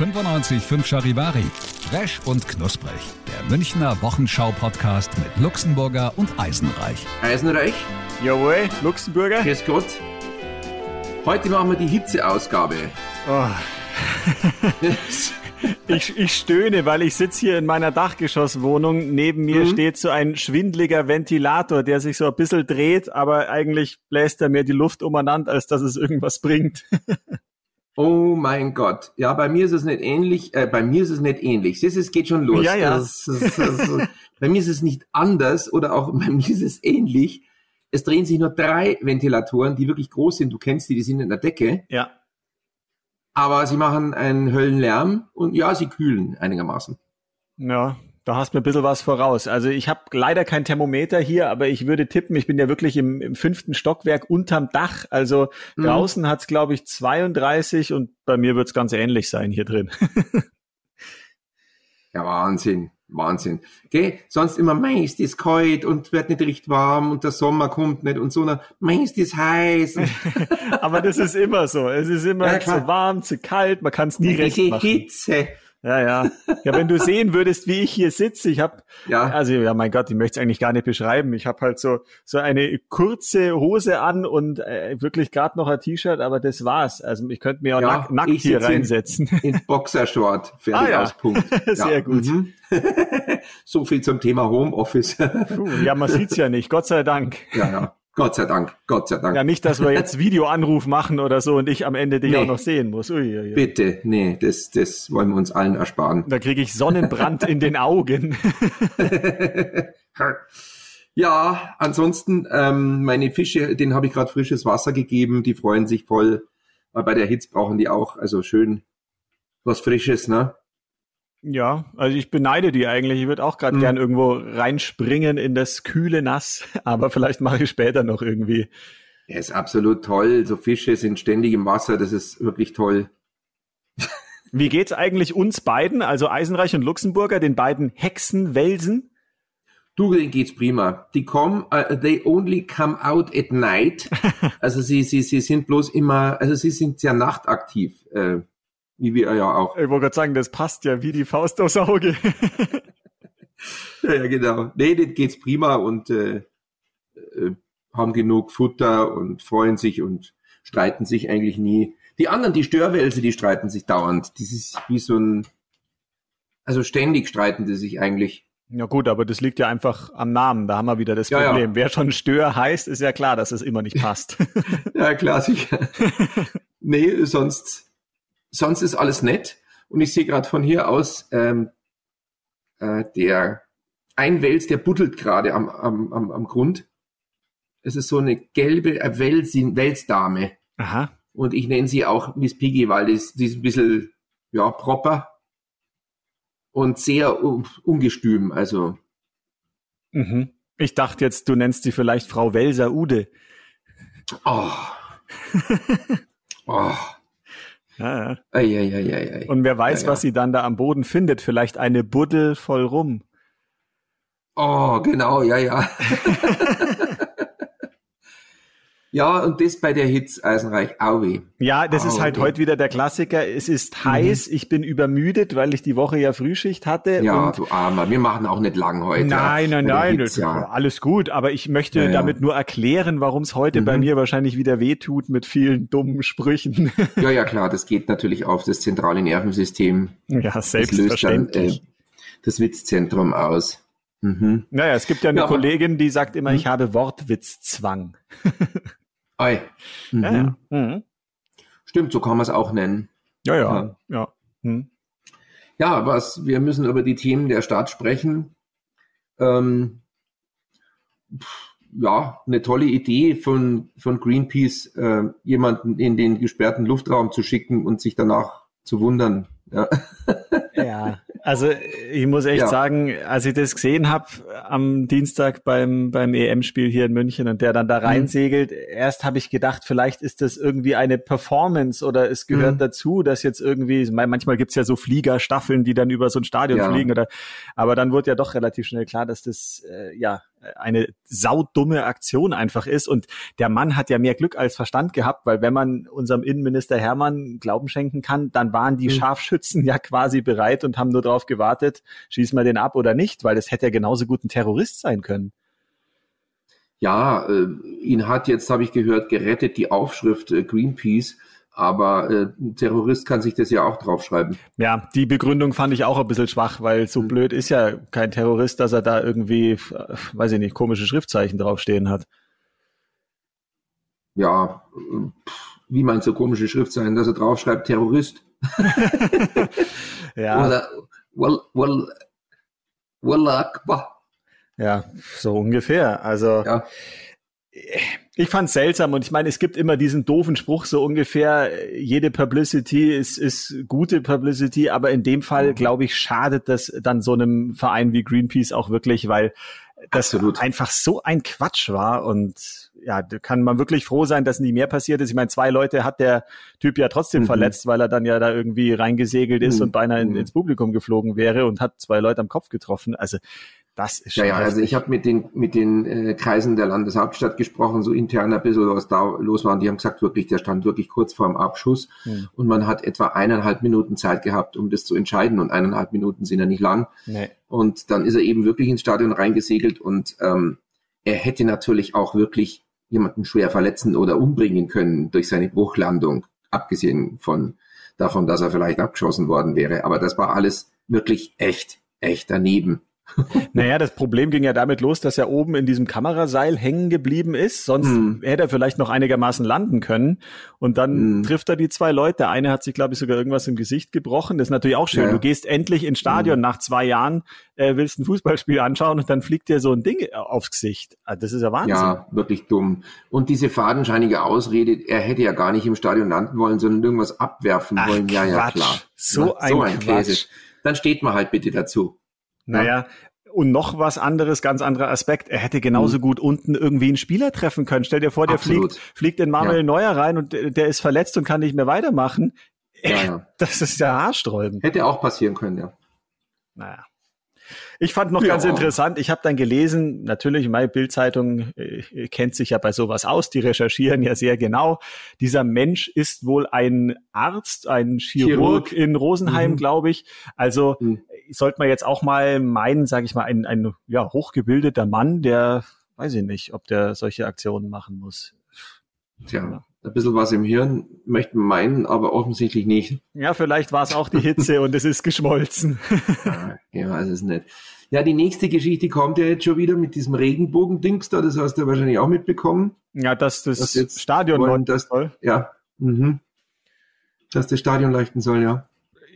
95.5 Charivari. Fresh und knusprig. Der Münchner Wochenschau-Podcast mit Luxemburger und Eisenreich. Eisenreich, Jawohl, Luxemburger. grüß Gott. Heute machen wir die Hitzeausgabe. Oh, ich, ich stöhne, weil ich sitze hier in meiner Dachgeschosswohnung. Neben mir steht so ein schwindliger Ventilator, der sich so ein bisschen dreht, aber eigentlich bläst er mir die Luft umeinander, als dass es irgendwas bringt. Oh mein Gott. Ja, bei mir ist es nicht ähnlich. Äh, bei mir ist es nicht ähnlich. Siehst du, es geht schon los. Ja, ja. Das, das, das, bei mir ist es nicht anders oder auch bei mir ist es ähnlich. Es drehen sich nur drei Ventilatoren, die wirklich groß sind. Du kennst die, die sind in der Decke. Ja. Aber sie machen einen Höllenlärm und ja, sie kühlen einigermaßen. Ja, da hast mir ein bisschen was voraus. Also ich habe leider kein Thermometer hier, aber ich würde tippen, ich bin ja wirklich im, im fünften Stockwerk unterm Dach. Also Mhm. draußen hat's glaube ich, 32 und bei mir wird's ganz ähnlich sein hier drin. Ja, Wahnsinn. Wahnsinn. Gell? Sonst immer, mei, ist das kalt und wird nicht richtig warm und der Sommer kommt nicht und so, mei, ist das heiß. aber das ist immer so. Es ist immer Ja, zu warm, zu kalt, man kann's nie recht machen. Hitze. Ja, ja. Ja, wenn du sehen würdest, wie ich hier sitze, ich habe, Ja. also ja, mein Gott, ich möchte es eigentlich gar nicht beschreiben. Ich habe halt so so eine kurze Hose an und äh, wirklich gerade noch ein T-Shirt, aber das war's. Also ich könnte mir auch Ja, nack, nackt hier in- reinsetzen. in Boxershort. Fertig Ah, ja. aus, Punkt. Sehr gut. mhm. so viel zum Thema Homeoffice. Ja, man sieht's ja nicht, Gott sei Dank. ja, ja. Gott sei Dank. Gott sei Dank. Ja, nicht, dass wir jetzt Videoanruf machen oder so und ich am Ende dich Nee. auch noch sehen muss. Ui, ui, ui. Bitte. Nee, das, das wollen wir uns allen ersparen. Da kriege ich Sonnenbrand in den Augen. Ja, ansonsten, ähm, meine Fische, denen habe ich gerade frisches Wasser gegeben, die freuen sich voll. Weil bei der Hitze brauchen die auch, also schön was Frisches, ne? Ja, also ich beneide die eigentlich. Ich würde auch gerade Mhm. gern irgendwo reinspringen in das kühle Nass, aber vielleicht mache ich später noch irgendwie. Ja, ist absolut toll. So Fische sind ständig im Wasser, das ist wirklich toll. Wie geht's eigentlich uns beiden, also Eisenreich und Luxemburger, den beiden Hexenwelsen? Du, denen geht's prima. Die kommen, uh, they only come out at night. Also sie, sie, sie sind bloß immer, also sie sind sehr nachtaktiv, äh, wie wir ja auch. Ich wollte gerade sagen, das passt ja wie die Faust aufs Auge. Ja, ja genau. Nee, denen geht's prima und äh, äh, haben genug Futter und freuen sich und streiten sich eigentlich nie. Die anderen, die Störwälse, die streiten sich dauernd. Das ist wie so ein, also ständig streiten die sich eigentlich. ja gut, aber das liegt ja einfach am Namen. Da haben wir wieder das Ja, ja. Problem. Wer schon Stör heißt, ist ja klar, dass es immer nicht passt. Ja, klar, sicher. nee, sonst, sonst ist alles nett. Und ich sehe gerade von hier aus, ähm, äh, der ein Wels, der buddelt gerade am, am, am, am Grund. Es ist so eine gelbe äh, Welsin, Welsdame. Aha. Und ich nenne sie auch Miss Piggy, weil die ist, die ist ein bisschen, ja, proper und sehr um, ungestüm. Also, Mhm. Ich dachte jetzt, du nennst sie vielleicht Frau Welser Ude. oh. oh. Ja, ja. Ei, ei, ei. Und wer weiß, ja. was sie dann da am Boden findet. Vielleicht eine Buddel voll rum. Oh, genau, ja, ja. ja, und das bei der Hitze Eisenreich, Aue. Ja, das ist Ah, halt heute wieder der Klassiker. Es ist heiß, ich bin übermüdet, weil ich die Woche ja Frühschicht hatte. Ja, und du Armer, wir machen auch nicht lang heute. Nein, nein, Bei nein, Hitze, das- ja. alles gut. Aber ich möchte Ja, damit nur erklären, warum es heute bei Mhm. mir wahrscheinlich wieder wehtut mit vielen dummen Sprüchen. ja, ja, klar, das geht natürlich auf das zentrale Nervensystem. ja, Das löst dann selbstverständlich. äh, das Witzzentrum aus. Mhm. naja, es gibt ja eine Ja, Kollegin, die sagt immer, Mhm. ich habe Wortwitzzwang. Ei. Mhm. Ja, ja. Mhm. Stimmt, so kann man es auch nennen. Ja, ja. Ja. ja. Hm. Ja, was, wir müssen über die Themen der Stadt sprechen. Ähm, pff, ja, eine tolle Idee von, von Greenpeace, äh, jemanden in den gesperrten Luftraum zu schicken und sich danach zu wundern. Ja. ja, also ich muss echt ja. sagen, als ich das gesehen habe am Dienstag beim, beim EM-Spiel hier in München und der dann da mhm. reinsegelt, mhm. erst habe ich gedacht, vielleicht ist das irgendwie eine Performance oder es gehört mhm. dazu, dass jetzt irgendwie, manchmal gibt's ja so Fliegerstaffeln, die dann über so ein Stadion ja. fliegen, oder aber dann wurde ja doch relativ schnell klar, dass das äh, ja eine saudumme Aktion einfach ist. Und der Mann hat ja mehr Glück als Verstand gehabt, weil wenn man unserem Innenminister Hermann Glauben schenken kann, dann waren die mhm. Scharfschützen ja quasi bereit und haben nur darauf gewartet, schießen wir den ab oder nicht, weil das hätte ja genauso gut ein Terrorist sein können. Ja, äh, ihn hat jetzt, habe ich gehört, gerettet die Aufschrift äh, Greenpeace aber äh, ein Terrorist kann sich das ja auch draufschreiben. Ja, die Begründung fand ich auch ein bisschen schwach, weil so mhm. blöd ist ja kein Terrorist, dass er da irgendwie, weiß ich nicht, komische Schriftzeichen draufstehen hat. Ja, wie meinst du komische Schriftzeichen, dass er draufschreibt Terrorist? ja. Oder well, well Akbar. Ja, so ungefähr. Also ja ich fand seltsam und ich meine, es gibt immer diesen doofen Spruch so ungefähr, jede Publicity ist, ist gute Publicity, aber in dem Fall, mhm. glaube ich, schadet das dann so einem Verein wie Greenpeace auch wirklich, weil das Absolut. einfach so ein Quatsch war und ja, da kann man wirklich froh sein, dass nie mehr passiert ist. Ich meine, zwei Leute hat der Typ ja trotzdem mhm. verletzt, weil er dann ja da irgendwie reingesegelt ist mhm. und beinahe in, mhm. ins Publikum geflogen wäre und hat zwei Leute am Kopf getroffen. Also das ist schon. Ja, ja, also ich habe mit den, mit den äh, Kreisen der Landeshauptstadt gesprochen, so intern ein bisschen, was da los war. Und die haben gesagt, wirklich, der stand wirklich kurz vor dem Abschuss. Hm. Und man hat etwa eineinhalb Minuten Zeit gehabt, um das zu entscheiden. Und eineinhalb Minuten sind ja nicht lang. Nee. Und dann ist er eben wirklich ins Stadion reingesegelt. Und ähm, er hätte natürlich auch wirklich jemanden schwer verletzen oder umbringen können durch seine Bruchlandung, abgesehen von davon, dass er vielleicht abgeschossen worden wäre. Aber das war alles wirklich echt, echt daneben. Naja, das Problem ging ja damit los, dass er oben in diesem Kameraseil hängen geblieben ist. Sonst mm. hätte er vielleicht noch einigermaßen landen können. Und dann mm. trifft er die zwei Leute. Der eine hat sich, glaube ich, sogar irgendwas im Gesicht gebrochen. Das ist natürlich auch schön. Ja. Du gehst endlich ins Stadion mm. nach zwei Jahren, äh, willst ein Fußballspiel anschauen und dann fliegt dir so ein Ding aufs Gesicht. Ah, das ist ja Wahnsinn. Ja, wirklich dumm. Und diese fadenscheinige Ausrede, er hätte ja gar nicht im Stadion landen wollen, sondern irgendwas abwerfen Ach, wollen. Ja, Quatsch. ja, klar. So, ein, so ein Käse. Dann steht man halt bitte dazu. Naja, und noch was anderes, ganz anderer Aspekt. Er hätte genauso mhm. gut unten irgendwie einen Spieler treffen können. Stell dir vor, der Absolut. fliegt, fliegt in Manuel ja. Neuer rein und der ist verletzt und kann nicht mehr weitermachen. Ja, ja. Das ist ja haarsträubend. Hätte auch passieren können, ja. Naja. Ich fand noch ja. ganz interessant, ich habe dann gelesen, natürlich, meine Bildzeitung äh, kennt sich ja bei sowas aus, die recherchieren ja sehr genau. Dieser Mensch ist wohl ein Arzt, ein Chirurg, Chirurg. in Rosenheim, mhm. glaube ich. Also mhm. sollte man jetzt auch mal meinen, sage ich mal, ein, ein ja, hochgebildeter Mann, der, weiß ich nicht, ob der solche Aktionen machen muss. Tja ein bisschen was im Hirn, möchte man meinen, aber offensichtlich nicht. Ja, vielleicht war es auch die Hitze und es ist geschmolzen. ja, weiß es nicht. Ja, die nächste Geschichte kommt ja jetzt schon wieder mit diesem Regenbogen-Dings da, das hast du wahrscheinlich auch mitbekommen. Ja, dass das, das jetzt Stadion wollen, das, soll. Ja, mhm. dass das Stadion leuchten soll, ja.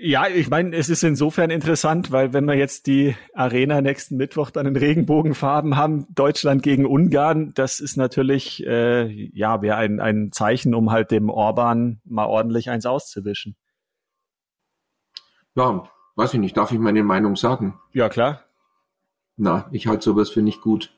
Ja, ich meine, es ist insofern interessant, weil wenn wir jetzt die Arena nächsten Mittwoch dann in Regenbogenfarben haben, Deutschland gegen Ungarn, das ist natürlich, äh, ja, wäre ein, ein Zeichen, um halt dem Orban mal ordentlich eins auszuwischen. Ja, weiß ich nicht, darf ich meine Meinung sagen? Ja, klar. Na, ich halte sowas für nicht gut.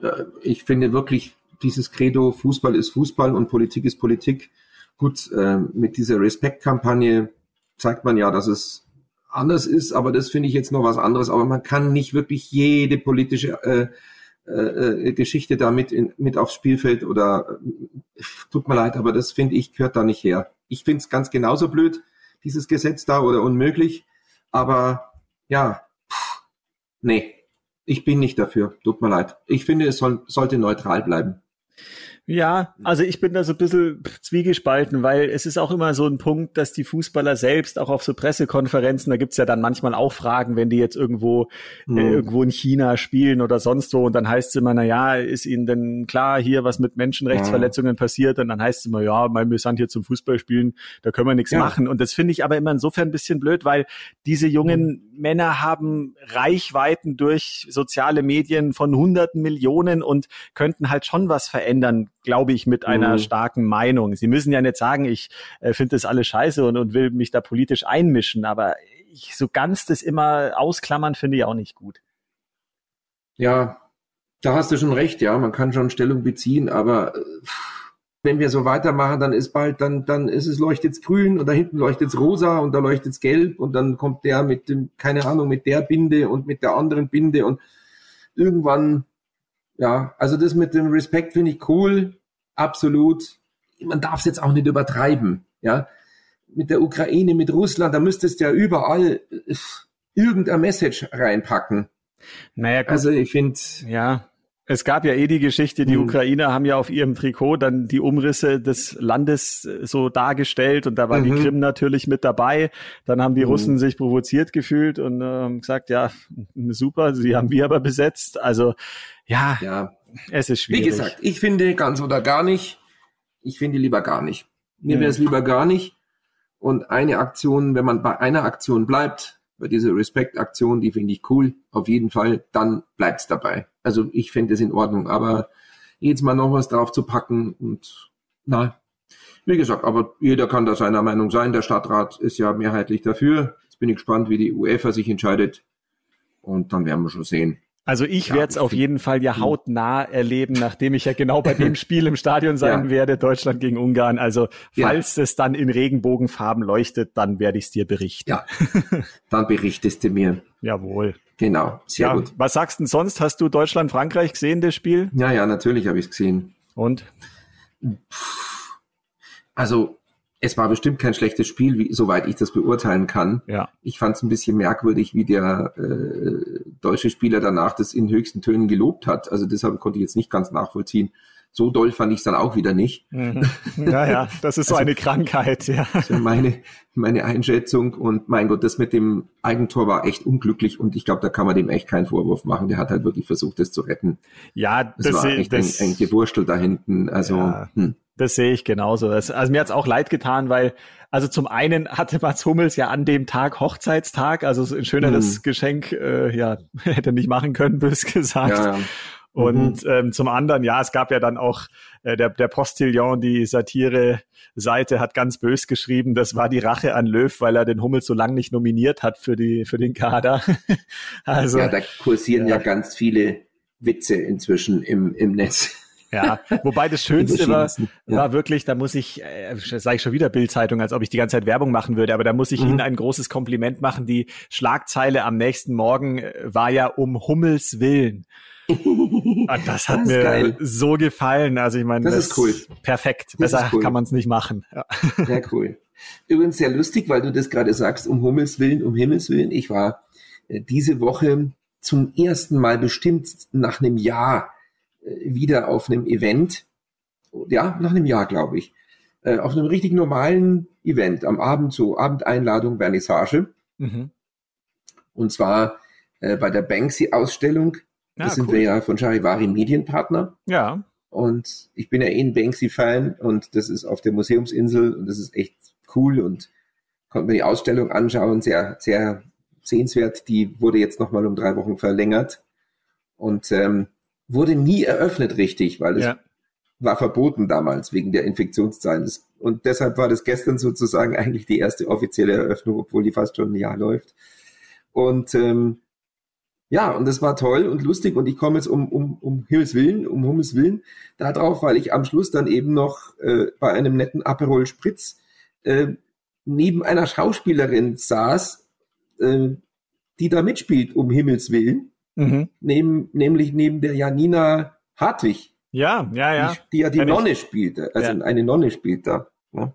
Äh, ich finde wirklich, dieses Credo, Fußball ist Fußball und Politik ist Politik. Gut, äh, mit dieser Respektkampagne zeigt man ja, dass es anders ist, aber das finde ich jetzt noch was anderes. Aber man kann nicht wirklich jede politische äh, äh, Geschichte da mit, in, mit aufs Spielfeld oder äh, tut mir leid, aber das finde ich gehört da nicht her. Ich finde es ganz genauso blöd, dieses Gesetz da oder unmöglich, aber ja, pff, nee, ich bin nicht dafür, tut mir leid. Ich finde, es soll, sollte neutral bleiben. Ja, also ich bin da so ein bisschen zwiegespalten, weil es ist auch immer so ein Punkt, dass die Fußballer selbst auch auf so Pressekonferenzen, da gibt's ja dann manchmal auch Fragen, wenn die jetzt irgendwo mhm. äh, irgendwo in China spielen oder sonst wo und dann heißt es immer, na ja, ist ihnen denn klar hier, was mit Menschenrechtsverletzungen ja. passiert und dann heißt es immer, ja, mein wir sind hier zum Fußballspielen, da können wir nichts ja. machen und das finde ich aber immer insofern ein bisschen blöd, weil diese jungen mhm. Männer haben Reichweiten durch soziale Medien von hunderten Millionen und könnten halt schon was verändern glaube ich, mit einer mhm. starken Meinung. Sie müssen ja nicht sagen, ich äh, finde das alles scheiße und, und will mich da politisch einmischen, aber ich, so ganz das immer ausklammern finde ich auch nicht gut. Ja, da hast du schon recht, ja, man kann schon Stellung beziehen, aber äh, wenn wir so weitermachen, dann ist bald, dann, dann ist es leuchtet's grün und da hinten leuchtet's rosa und da leuchtet's gelb und dann kommt der mit dem, keine Ahnung, mit der Binde und mit der anderen Binde und irgendwann, ja, also das mit dem Respekt finde ich cool, absolut. Man darf es jetzt auch nicht übertreiben, ja. Mit der Ukraine, mit Russland, da müsstest du ja überall äh, irgendein Message reinpacken. Naja, gut. also ich finde, ja, es gab ja eh die Geschichte, die mhm. Ukrainer haben ja auf ihrem Trikot dann die Umrisse des Landes äh, so dargestellt und da war mhm. die Krim natürlich mit dabei. Dann haben die mhm. Russen sich provoziert gefühlt und äh, gesagt, ja, super, sie haben wir aber besetzt. Also ja, ja, es ist schwierig. Wie gesagt, ich finde ganz oder gar nicht. Ich finde lieber gar nicht. Mir wäre es lieber gar nicht. Und eine Aktion, wenn man bei einer Aktion bleibt, bei dieser Respect-Aktion, die finde ich cool, auf jeden Fall, dann bleibt's dabei. Also ich finde es in Ordnung, aber jetzt mal noch was drauf zu packen und na, wie gesagt, aber jeder kann da seiner Meinung sein. Der Stadtrat ist ja mehrheitlich dafür. Jetzt bin ich gespannt, wie die UEFA sich entscheidet. Und dann werden wir schon sehen. Also ich ja, werde es auf jeden Fall ja hm. hautnah erleben, nachdem ich ja genau bei dem Spiel im Stadion sein ja. werde, Deutschland gegen Ungarn. Also falls ja. es dann in Regenbogenfarben leuchtet, dann werde ich es dir berichten. Ja, dann berichtest du mir. Jawohl. Genau, sehr ja, gut. Was sagst du denn sonst? Hast du Deutschland-Frankreich gesehen, das Spiel? Ja, ja, natürlich habe ich es gesehen. Und? Also es war bestimmt kein schlechtes Spiel, wie, soweit ich das beurteilen kann. Ja. Ich fand es ein bisschen merkwürdig, wie der äh, deutsche Spieler danach das in höchsten Tönen gelobt hat. Also deshalb konnte ich jetzt nicht ganz nachvollziehen. So doll fand ich es dann auch wieder nicht. Mhm. Ja, ja, das ist so also, eine Krankheit, ja. Also meine, meine Einschätzung und mein Gott, das mit dem Eigentor war echt unglücklich und ich glaube, da kann man dem echt keinen Vorwurf machen. Der hat halt wirklich versucht, das zu retten. Ja, das, das war echt das, ein, ein Gewurstel da hinten. Also, ja. hm. Das sehe ich genauso. Das, also mir hat's auch leid getan, weil, also zum einen hatte Mats Hummels ja an dem Tag Hochzeitstag, also ein schöneres mhm. Geschenk, äh, ja, hätte nicht machen können, bös gesagt. Ja, ja. Und mhm. ähm, zum anderen, ja, es gab ja dann auch äh, der, der Postillon, die Satire-Seite hat ganz bös geschrieben, das war die Rache an Löw, weil er den Hummels so lange nicht nominiert hat für die für den Kader. also ja, da kursieren ja, ja ganz viele Witze inzwischen im, im Netz. Ja, wobei das Schönste war, war wirklich, da muss ich, äh, sage ich schon wieder Bildzeitung, als ob ich die ganze Zeit Werbung machen würde, aber da muss ich mhm. Ihnen ein großes Kompliment machen. Die Schlagzeile am nächsten Morgen äh, war ja um Hummels Willen. Und das hat das mir geil. so gefallen. Also ich meine, das, das ist cool. Perfekt. Das Besser cool. kann man es nicht machen. Ja. Sehr cool. Übrigens sehr lustig, weil du das gerade sagst, um Hummels Willen, um Himmels Willen. Ich war äh, diese Woche zum ersten Mal bestimmt nach einem Jahr wieder auf einem Event, ja, nach einem Jahr, glaube ich, äh, auf einem richtig normalen Event am Abend, so Abendeinladung, Vernissage. Mhm. Und zwar äh, bei der Banksy-Ausstellung. Da ah, sind cool. wir ja von Charivari Medienpartner. Ja. Und ich bin ja eh ein Banksy-Fan und das ist auf der Museumsinsel und das ist echt cool und konnte mir die Ausstellung anschauen, sehr, sehr sehenswert. Die wurde jetzt nochmal um drei Wochen verlängert. Und ähm, wurde nie eröffnet richtig, weil es ja. war verboten damals wegen der Infektionszahlen. Und deshalb war das gestern sozusagen eigentlich die erste offizielle Eröffnung, obwohl die fast schon ein Jahr läuft. Und ähm, ja, und das war toll und lustig und ich komme jetzt um, um, um Himmels Willen, um Himmels Willen darauf, weil ich am Schluss dann eben noch äh, bei einem netten Aperol Spritz äh, neben einer Schauspielerin saß, äh, die da mitspielt, um Himmels Willen. Mhm. Neben, nämlich neben der Janina Hartwig. Ja, ja, ja. Die, ja die Kenn Nonne ich. spielte, also ja. eine Nonne spielt da. Ja,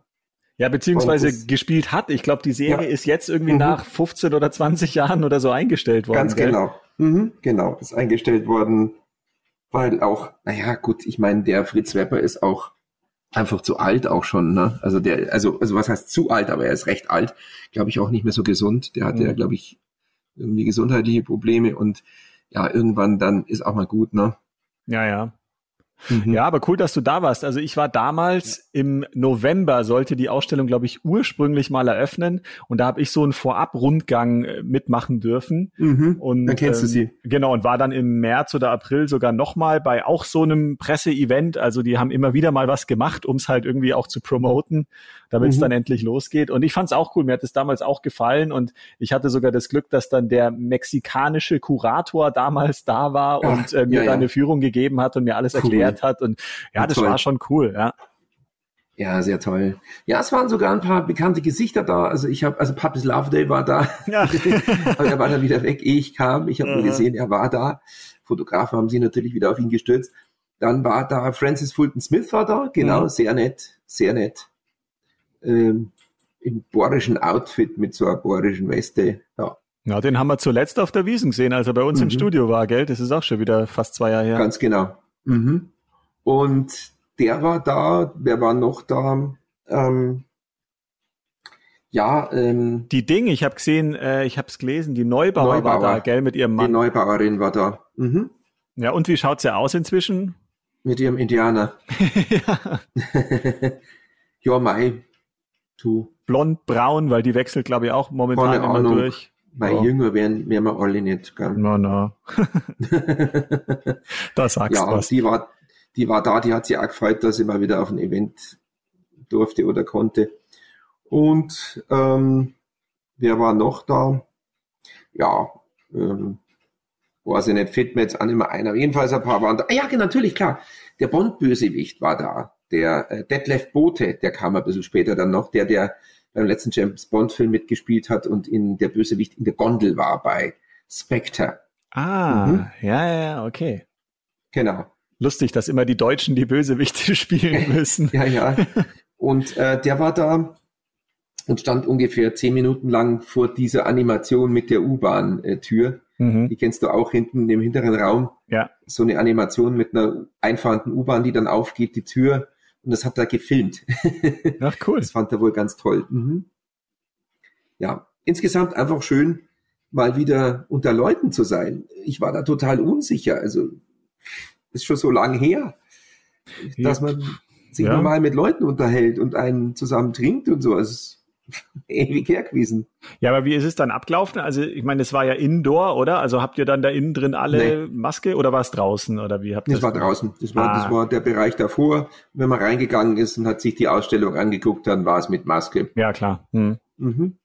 ja beziehungsweise gespielt hat. Ich glaube, die Serie ja. ist jetzt irgendwie mhm. nach 15 oder 20 Jahren oder so eingestellt worden. Ganz gell? genau. Mhm, genau, ist eingestellt worden, weil auch, naja, gut, ich meine, der Fritz Wepper ist auch einfach zu alt auch schon, ne? Also der, also, also was heißt zu alt, aber er ist recht alt, glaube ich auch nicht mehr so gesund. Der hatte mhm. ja, glaube ich, irgendwie gesundheitliche Probleme und ja, irgendwann dann ist auch mal gut, ne? Ja, ja. Mhm. Ja, aber cool, dass du da warst. Also ich war damals im November, sollte die Ausstellung, glaube ich, ursprünglich mal eröffnen. Und da habe ich so einen Vorab-Rundgang äh, mitmachen dürfen. Mhm. Und, dann kennst ähm, du sie. Genau, und war dann im März oder April sogar nochmal bei auch so einem Presseevent. Also die haben immer wieder mal was gemacht, um es halt irgendwie auch zu promoten, damit es mhm. dann endlich losgeht. Und ich fand es auch cool. Mir hat es damals auch gefallen. Und ich hatte sogar das Glück, dass dann der mexikanische Kurator damals da war Ach, und äh, mir ja, ja. eine Führung gegeben hat und mir alles cool. erklärt hat. Und ja, das toll. war schon cool, ja. Ja, sehr toll. Ja, es waren sogar ein paar bekannte Gesichter da. Also ich habe, also Papis Loveday war da. Ja. Aber er war dann wieder weg, ehe ich kam. Ich habe nur gesehen, er war da. Fotografen haben sie natürlich wieder auf ihn gestürzt. Dann war da Francis Fulton Smith war da, genau, mhm. sehr nett, sehr nett. Ähm, Im bohrischen Outfit mit so einer bohrischen Weste. Ja. Ja, den haben wir zuletzt auf der Wiesen gesehen, als er bei uns mhm. im Studio war, gell? Das ist auch schon wieder fast zwei Jahre her. Ganz genau. Mhm. Und der war da, wer war noch da? Ähm, ja, ähm, die Ding, ich habe gesehen, äh, ich habe es gelesen, die Neubauer, Neubauer, war da, gell, mit ihrem Mann. Die Neubauerin war da. Mhm. Ja, und wie schaut's ja aus inzwischen? Mit ihrem Indianer. ja. ja, Mai. Du. Blond, braun, weil die wechselt, glaube ich, auch momentan Keine immer Ahnung. durch. Weil ja. jünger werden, werden wir alle nicht. Gell? No, no. da sagst du ja, was. Die war, die war da, die hat sich auch gefreut, dass sie mal wieder auf ein Event durfte oder konnte. Und ähm, wer war noch da? Ja, ähm, weiß ich nicht, fällt mir jetzt an immer einer. Jedenfalls ein paar waren da. Ja, natürlich, klar. Der Bond-Bösewicht war da. Der äh, Detlef Bote, der kam ein bisschen später dann noch, der, der beim letzten James Bond-Film mitgespielt hat und in der Bösewicht in der Gondel war bei Spectre. Ah, mhm. ja, ja, okay. Genau. Lustig, dass immer die Deutschen die Bösewichte spielen müssen. ja, ja. Und äh, der war da und stand ungefähr zehn Minuten lang vor dieser Animation mit der U-Bahn-Tür. Mhm. Die kennst du auch hinten im hinteren Raum. Ja. So eine Animation mit einer einfahrenden U-Bahn, die dann aufgeht, die Tür. Und das hat er gefilmt. Ach cool. Das fand er wohl ganz toll. Mhm. Ja, insgesamt einfach schön, mal wieder unter Leuten zu sein. Ich war da total unsicher. Also ist schon so lange her, dass man sich ja. normal mit Leuten unterhält und einen zusammen trinkt und so. Ist ewig her gewesen. Ja, aber wie ist es dann abgelaufen? Also ich meine, es war ja Indoor, oder? Also habt ihr dann da innen drin alle nee. Maske oder war es draußen oder wie habt ihr das? Das war draußen. Das war, ah. das war der Bereich davor. Wenn man reingegangen ist und hat sich die Ausstellung angeguckt, dann war es mit Maske. Ja, klar. Hm. Mhm.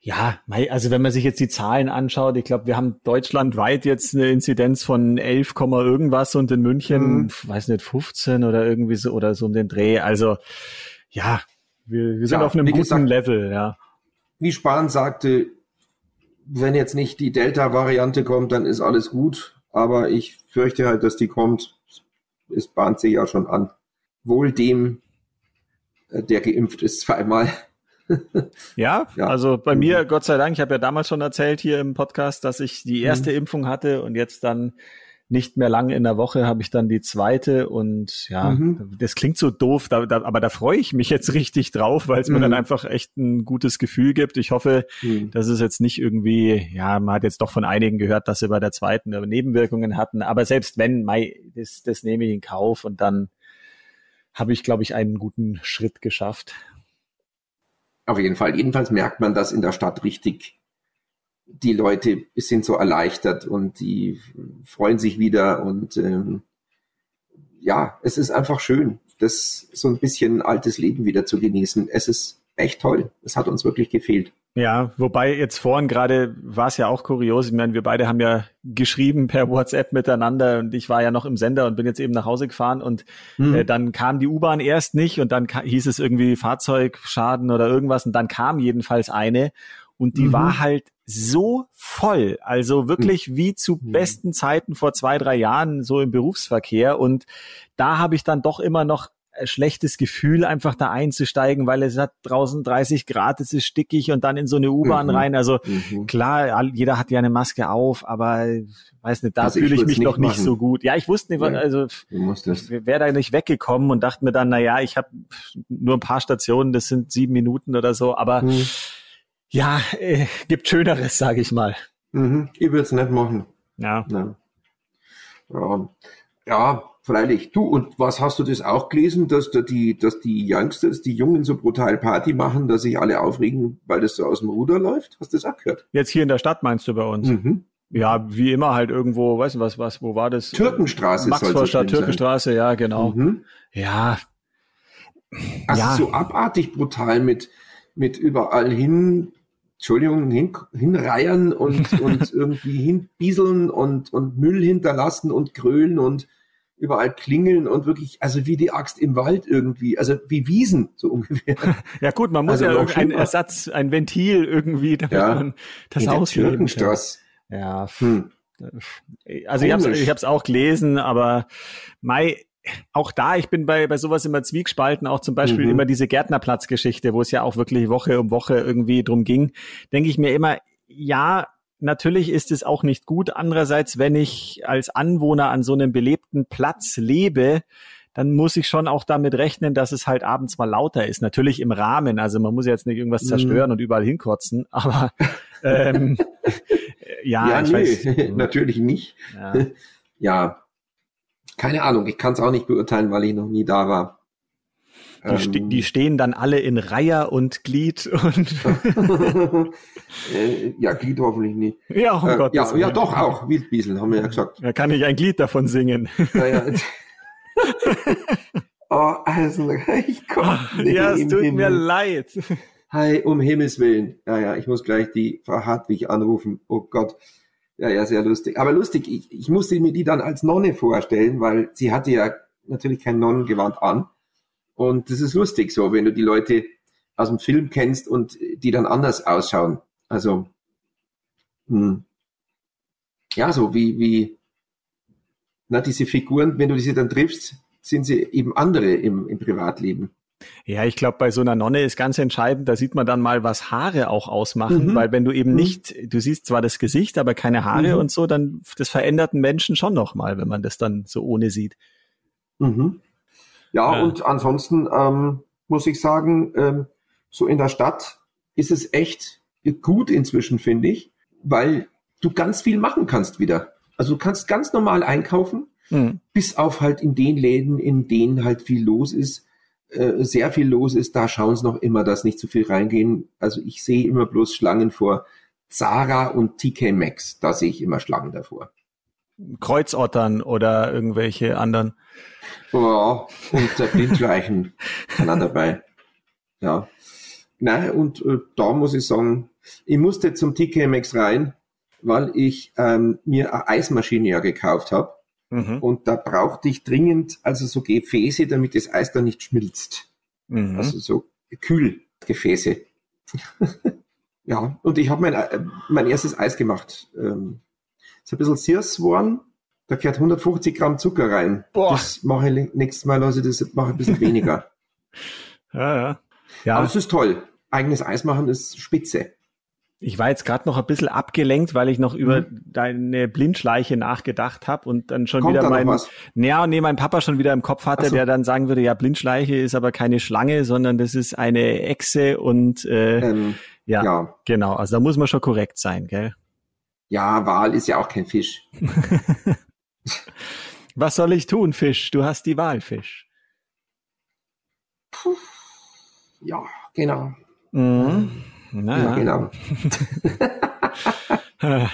Ja, also wenn man sich jetzt die Zahlen anschaut, ich glaube, wir haben deutschlandweit jetzt eine Inzidenz von 11, irgendwas und in München, mhm. weiß nicht, 15 oder irgendwie so oder so um den Dreh. Also ja, wir, wir sind ja, auf einem guten gesagt, Level, ja. Wie Spahn sagte, wenn jetzt nicht die Delta-Variante kommt, dann ist alles gut. Aber ich fürchte halt, dass die kommt. Es bahnt sich ja schon an. Wohl dem, äh, der geimpft ist zweimal. ja, ja, also bei mir, Gott sei Dank, ich habe ja damals schon erzählt hier im Podcast, dass ich die erste mhm. Impfung hatte und jetzt dann nicht mehr lang in der Woche habe ich dann die zweite und ja, mhm. das klingt so doof, da, da, aber da freue ich mich jetzt richtig drauf, weil es mhm. mir dann mhm. einfach echt ein gutes Gefühl gibt. Ich hoffe, mhm. dass es jetzt nicht irgendwie, ja, man hat jetzt doch von einigen gehört, dass sie bei der zweiten Nebenwirkungen hatten, aber selbst wenn, Mai, das, das nehme ich in Kauf und dann habe ich, glaube ich, einen guten Schritt geschafft. Auf jeden Fall. Jedenfalls merkt man das in der Stadt richtig die Leute sind so erleichtert und die freuen sich wieder und ähm, ja, es ist einfach schön, das so ein bisschen altes Leben wieder zu genießen. Es ist echt toll. Es hat uns wirklich gefehlt. Ja, wobei jetzt vorhin gerade war es ja auch kurios. Ich meine, wir beide haben ja geschrieben per WhatsApp miteinander und ich war ja noch im Sender und bin jetzt eben nach Hause gefahren und mhm. äh, dann kam die U-Bahn erst nicht und dann hieß es irgendwie Fahrzeugschaden oder irgendwas und dann kam jedenfalls eine und die mhm. war halt so voll, also wirklich mhm. wie zu mhm. besten Zeiten vor zwei, drei Jahren so im Berufsverkehr. Und da habe ich dann doch immer noch ein schlechtes Gefühl, einfach da einzusteigen, weil es hat draußen 30 Grad, es ist stickig und dann in so eine U-Bahn mhm. rein. Also mhm. klar, jeder hat ja eine Maske auf, aber weiß nicht, da also fühle ich, ich mich noch nicht so gut. Ja, ich wusste nicht, ja, also wäre da nicht weggekommen und dachte mir dann, na ja, ich habe nur ein paar Stationen, das sind sieben Minuten oder so, aber mhm ja, äh, gibt Schöneres, sage ich mal. Mhm, ich würde es nicht machen. Ja. ja. Ja. ja, freilich. Du, und was hast du das auch gelesen, dass da die, dass die Youngsters, die Jungen so brutal Party machen, dass sich alle aufregen, weil das so aus dem Ruder läuft? Hast du das auch gehört? Jetzt hier in der Stadt meinst du bei uns? Mhm. Ja, wie immer halt irgendwo, weißt du was, was, wo war das? Türkenstraße. Maxvorstadt, Türkenstraße, sein. ja, genau. Mhm. Ja. Also ja. so abartig brutal mit, mit überall hin, Entschuldigung, hin, hinreiern und, und irgendwie hinbieseln und, und Müll hinterlassen und grölen und überall klingeln und wirklich, also wie die Axt im Wald irgendwie, also wie Wiesen, so ungefähr. ja gut, man muss also ja irgendeinen Ersatz, ein Ventil irgendwie, damit ja, man das ausleben kann. Ja. Hm. Also Komisch. ich habe es auch gelesen, aber Mai, auch da, ich bin bei, bei sowas immer zwiegespalten, auch zum Beispiel mhm. immer diese Gärtnerplatzgeschichte, wo es ja auch wirklich Woche um Woche irgendwie drum ging, denke ich mir immer, ja, natürlich ist es auch nicht gut. Andererseits, wenn ich als Anwohner an so einem belebten Platz lebe, dann muss ich schon auch damit rechnen, dass es halt abends mal lauter ist. Natürlich im Rahmen. Also man muss jetzt nicht irgendwas mhm. zerstören mm. und überall hinkotzen, aber ähm, ja, ja nee, weiß, natürlich nicht. Ja. ja. Keine Ahnung. Ich kann es auch nicht beurteilen, weil ich noch nie da war. Die, ste ähm, die stehen dann alle in Reiher und Glied und ja, Glied hoffentlich nicht. Ja, oh äh, Gott. Ja, ja, doch auch Wildbiesel haben wir ja gesagt. Da kann ich ein Glied davon singen. Ja, ja. oh, also, ich komme Ja, es tut Himmel. mir leid. Hi, um Himmels Willen. Ja, ja, ich muss gleich die Frau Hartwig anrufen. Oh Gott. Ja, ja, sehr lustig. Aber lustig, ich, ich musste mir die dann als Nonne vorstellen, weil sie hatte ja natürlich kein Nonnengewand an. Und das ist lustig so, wenn du die Leute aus dem Film kennst und die dann anders ausschauen. Also, hm. ja, so wie, wie, na, diese Figuren, wenn du diese dann triffst, sind sie eben andere im, im Privatleben. Ja, ich glaube, bei so einer Nonne ist ganz entscheidend, da sieht man dann mal, was Haare auch ausmachen, mhm. weil wenn du eben mhm. nicht, du siehst zwar das Gesicht, aber keine Haare mhm. und so, dann das verändert einen Menschen schon nochmal, wenn man das dann so ohne sieht. Mhm. Ja, ja, und ansonsten ähm, muss ich sagen, ähm, so in der Stadt ist es echt gut inzwischen, finde ich, weil du ganz viel machen kannst wieder. Also du kannst ganz normal einkaufen, mhm. bis auf halt in den Läden, in denen halt viel los ist, äh, sehr viel los ist, da schauen sie noch immer, dass nicht zu viel reingehen. Also ich sehe immer bloß Schlangen vor Zara und TK Maxx, da sehe ich immer Schlangen davor. Kreuzottern oder irgendwelche anderen. Ja, und der Blindschleichen waren dabei. Ja. Nein, und äh, da muss ich sagen, ich musste zum TK Maxx rein, weil ich ähm, mir eine Eismaschine ja gekauft habe. Mhm. Und da brauchte ich dringend also so Gefäße, damit das Eis dann nicht schmilzt. Mhm. Also so Kühlgefäße. ja, und ich habe mein, äh, mein erstes Eis gemacht. Ähm, ist ein bisschen Sears geworden. Da gehört 150 Gramm Zucker rein. Boah. Das mache ich nächstes Mal, also das mache ich ein bisschen weniger. ja, ja. ja. Aber es ist toll. Eigenes Eis machen ist spitze. Ich war jetzt gerade noch ein bisschen abgelenkt, weil ich noch über mhm. deine Blindschleiche nachgedacht habe und dann schon Kommt wieder mein, ja, nee, mein Papa schon wieder im Kopf hatte, so. der dann sagen würde, ja, Blindschleiche ist aber keine Schlange, sondern das ist eine Echse und äh, ähm, ja, ja, genau. Also da muss man schon korrekt sein, gell? Ja, Wal ist ja auch kein Fisch. Was soll ich tun, Fisch? Du hast die Wahl, Fisch. Puh. Ja, genau. Mhm. Naja. Ja, genau.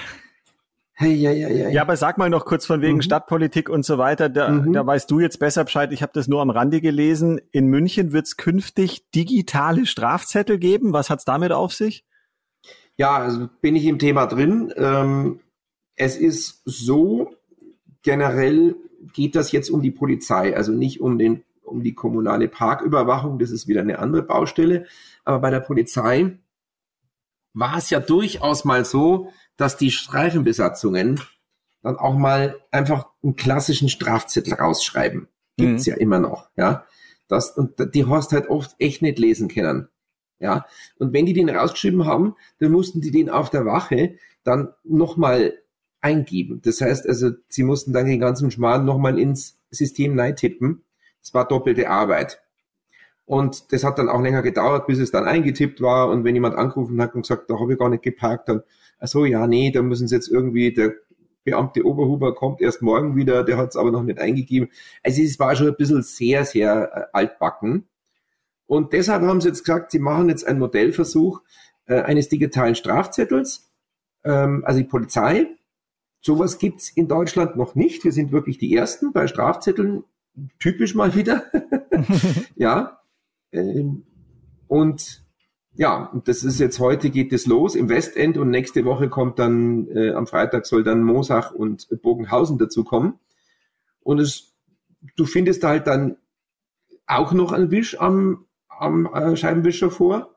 Hey, ja, ja, ja, ja, aber sag mal noch kurz von wegen mhm. Stadtpolitik und so weiter. Da, mhm. da weißt du jetzt besser Bescheid. Ich habe das nur am Rande gelesen. In München wird es künftig digitale Strafzettel geben. Was hat's damit auf sich? Ja, also bin ich im Thema drin. Ähm, es ist so, generell geht das jetzt um die Polizei, also nicht um den um die kommunale Parküberwachung. Das ist wieder eine andere Baustelle. Aber bei der Polizei war es ja durchaus mal so, dass die Streifenbesatzungen dann auch mal einfach einen klassischen Strafzettel rausschreiben. Gibt's mhm. ja immer noch, ja. Das, und die hast halt oft echt nicht lesen können. Ja. Und wenn die den rausgeschrieben haben, dann mussten die den auf der Wache dann nochmal eingeben. Das heißt also, sie mussten dann den ganzen Schmarrn nochmal ins System tippen. Das war doppelte Arbeit. Und das hat dann auch länger gedauert, bis es dann eingetippt war. Und wenn jemand angerufen hat und gesagt, da habe ich gar nicht geparkt, dann, ach so, ja, nee, da müssen sie jetzt irgendwie, der Beamte Oberhuber kommt erst morgen wieder, der hat es aber noch nicht eingegeben. Also es war schon ein bisschen sehr, sehr äh, altbacken. Und deshalb haben sie jetzt gesagt, sie machen jetzt einen Modellversuch äh, eines digitalen Strafzettels. Ähm, also die Polizei. Sowas gibt's in Deutschland noch nicht. Wir sind wirklich die Ersten bei Strafzetteln. Typisch mal wieder. ja. Ähm, und ja, und das ist jetzt heute geht es los im Westend und nächste Woche kommt dann, äh, am Freitag soll dann Mosach und Bogenhausen dazukommen. Und es, du findest halt dann auch noch einen Wisch am, am äh, Scheibenwischer vor,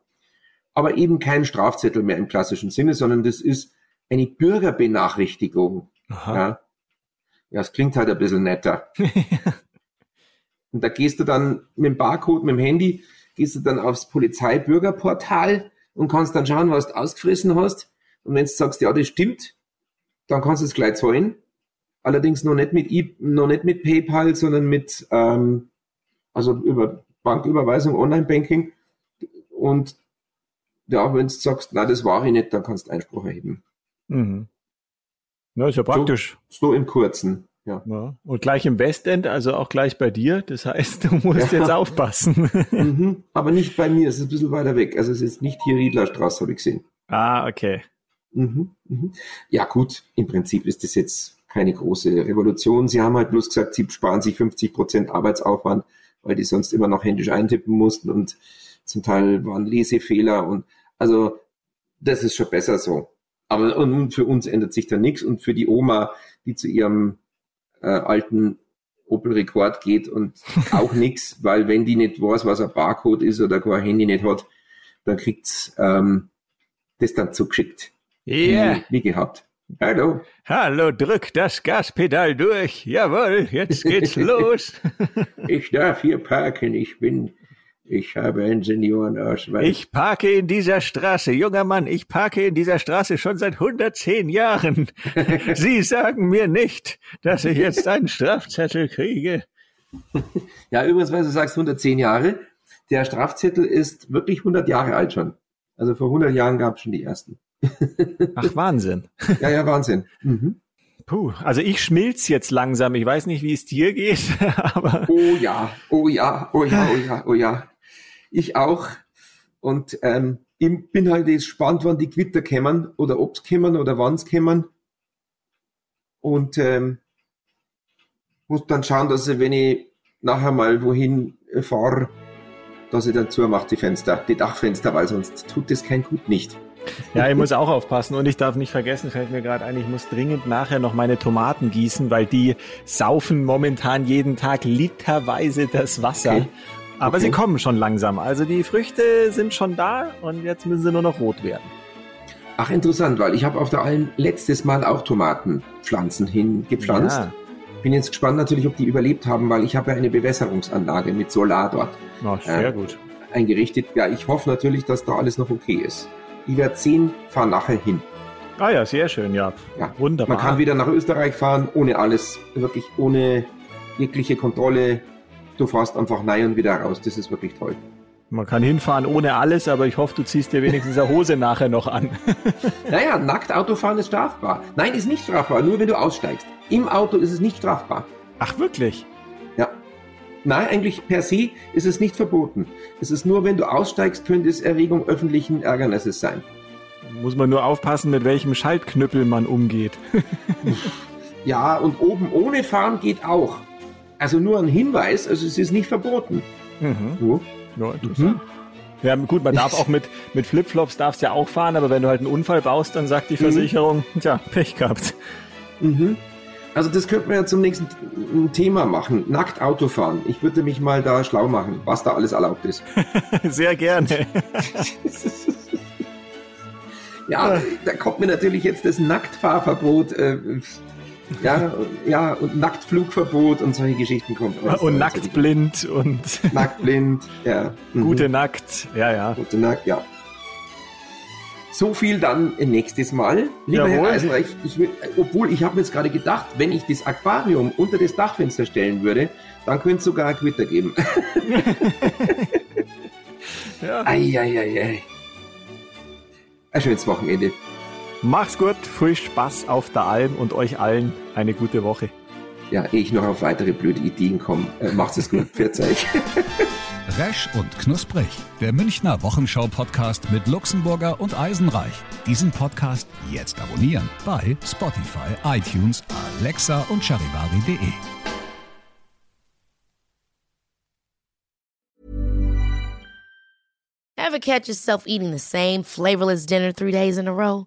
aber eben kein Strafzettel mehr im klassischen Sinne, sondern das ist eine Bürgerbenachrichtigung. Aha. Ja. ja, es klingt halt ein bisschen netter. und da gehst du dann mit dem Barcode, mit dem Handy, gehst du dann aufs Polizeibürgerportal und kannst dann schauen, was du ausgefressen hast. Und wenn du sagst, ja, das stimmt, dann kannst du es gleich zahlen. Allerdings noch nicht mit, e noch nicht mit PayPal, sondern mit, ähm, also über Banküberweisung, Online-Banking. Und ja, wenn du sagst, na, das war ich nicht, dann kannst du Einspruch erheben. Mhm. Ja, ist ja praktisch. So, so im Kurzen. Ja. ja. Und gleich im Westend, also auch gleich bei dir. Das heißt, du musst ja. jetzt aufpassen. Mhm. Aber nicht bei mir, es ist ein bisschen weiter weg. Also es ist nicht hier Riedlerstraße, habe ich gesehen. Ah, okay. Mhm. Mhm. Ja, gut, im Prinzip ist das jetzt keine große Revolution. Sie haben halt bloß gesagt, sie sparen sich 50 Prozent Arbeitsaufwand, weil die sonst immer noch händisch eintippen mussten und zum Teil waren Lesefehler und also das ist schon besser so. Aber und für uns ändert sich da nichts und für die Oma, die zu ihrem äh, alten Opel Rekord geht und auch nichts, weil wenn die nicht weiß, was ein Barcode ist oder kein Handy nicht hat, dann kriegt's ähm, das dann zugeschickt. Ja. Wie, wie gehabt. Hallo. Hallo, drück das Gaspedal durch. Jawohl, jetzt geht's los. ich darf hier parken. Ich bin ich habe einen Seniorenausweis. Ich parke in dieser Straße, junger Mann, ich parke in dieser Straße schon seit 110 Jahren. Sie sagen mir nicht, dass ich jetzt einen Strafzettel kriege. Ja, übrigens, weil du sagst 110 Jahre, der Strafzettel ist wirklich 100 Jahre alt schon. Also vor 100 Jahren gab es schon die ersten. Ach, Wahnsinn. Ja, ja, Wahnsinn. Mhm. Puh, also ich schmilz jetzt langsam. Ich weiß nicht, wie es dir geht, aber. Oh ja, oh ja, oh ja, oh ja, oh ja. Ich auch. Und ähm, ich bin halt jetzt gespannt, wann die Quitter kämen oder ob's kämen oder wann's kämen. Und ähm, muss dann schauen, dass ich, wenn ich nachher mal wohin fahre, dass ich dann zumache die Fenster, die Dachfenster, weil sonst tut das kein Gut nicht. Ja, ich muss auch aufpassen und ich darf nicht vergessen, fällt mir gerade ein, ich muss dringend nachher noch meine Tomaten gießen, weil die saufen momentan jeden Tag literweise das Wasser. Okay. Aber okay. sie kommen schon langsam. Also die Früchte sind schon da und jetzt müssen sie nur noch rot werden. Ach, interessant, weil ich habe auf der Alm letztes Mal auch Tomatenpflanzen hingepflanzt. Ja. Bin jetzt gespannt natürlich, ob die überlebt haben, weil ich habe ja eine Bewässerungsanlage mit Solar dort. Oh, sehr äh, gut. Eingerichtet. Ja, ich hoffe natürlich, dass da alles noch okay ist. Ich werde sehen, fahren nachher hin. Ah ja, sehr schön, ja. ja. Wunderbar. Man kann wieder nach Österreich fahren, ohne alles, wirklich ohne jegliche Kontrolle, du fährst einfach rein und wieder raus. Das ist wirklich toll. Man kann hinfahren ohne alles, aber ich hoffe, du ziehst dir wenigstens eine Hose nachher noch an. naja, nackt Autofahren ist strafbar. Nein, ist nicht strafbar, nur wenn du aussteigst. Im Auto ist es nicht strafbar. Ach, wirklich? Ja. Nein, eigentlich per se ist es nicht verboten. Es ist nur, wenn du aussteigst, könnte es Erregung öffentlichen Ärgernisses sein. Muss man nur aufpassen, mit welchem Schaltknüppel man umgeht. ja, und oben ohne fahren geht auch. Also nur ein Hinweis, also es ist nicht verboten. Mhm. So. Ja, interessant. Mhm. Ja, gut, man darf auch mit, mit Flipflops darfst ja auch fahren, aber wenn du halt einen Unfall baust, dann sagt die mhm. Versicherung, mhm. tja, Pech gehabt. Mhm. Also das könnten wir ja zum nächsten Thema machen. Nackt Autofahren. Ich würde mich mal da schlau machen, was da alles erlaubt ist. Sehr gerne. ja, da kommt mir natürlich jetzt das Nacktfahrverbot. Äh, ja, ja, und Nacktflugverbot und solche Geschichten kommen. Und nacktblind und. Nacktblind, ja. Mhm. Gute Nackt, ja, ja. Gute Nackt, ja. So viel dann nächstes Mal. Lieber Jawohl. Herr Eisenreich, ich will, obwohl ich habe mir jetzt gerade gedacht, wenn ich das Aquarium unter das Dachfenster stellen würde, dann könnte es sogar ein Quitter geben. ja. Eieiei. Ein schönes Wochenende. Mach's gut, viel Spaß auf der Alm und euch allen eine gute Woche. Ja, ehe ich noch auf weitere blöde Ideen komme, äh, macht's es gut. Pfiat euch. Resch und Knusprig, der Münchner Wochenschau-Podcast mit Luxemburger und Eisenreich. Diesen Podcast jetzt abonnieren bei Spotify, iTunes, Alexa und charivari.de. Ever catch yourself eating the same flavorless dinner three days in a row?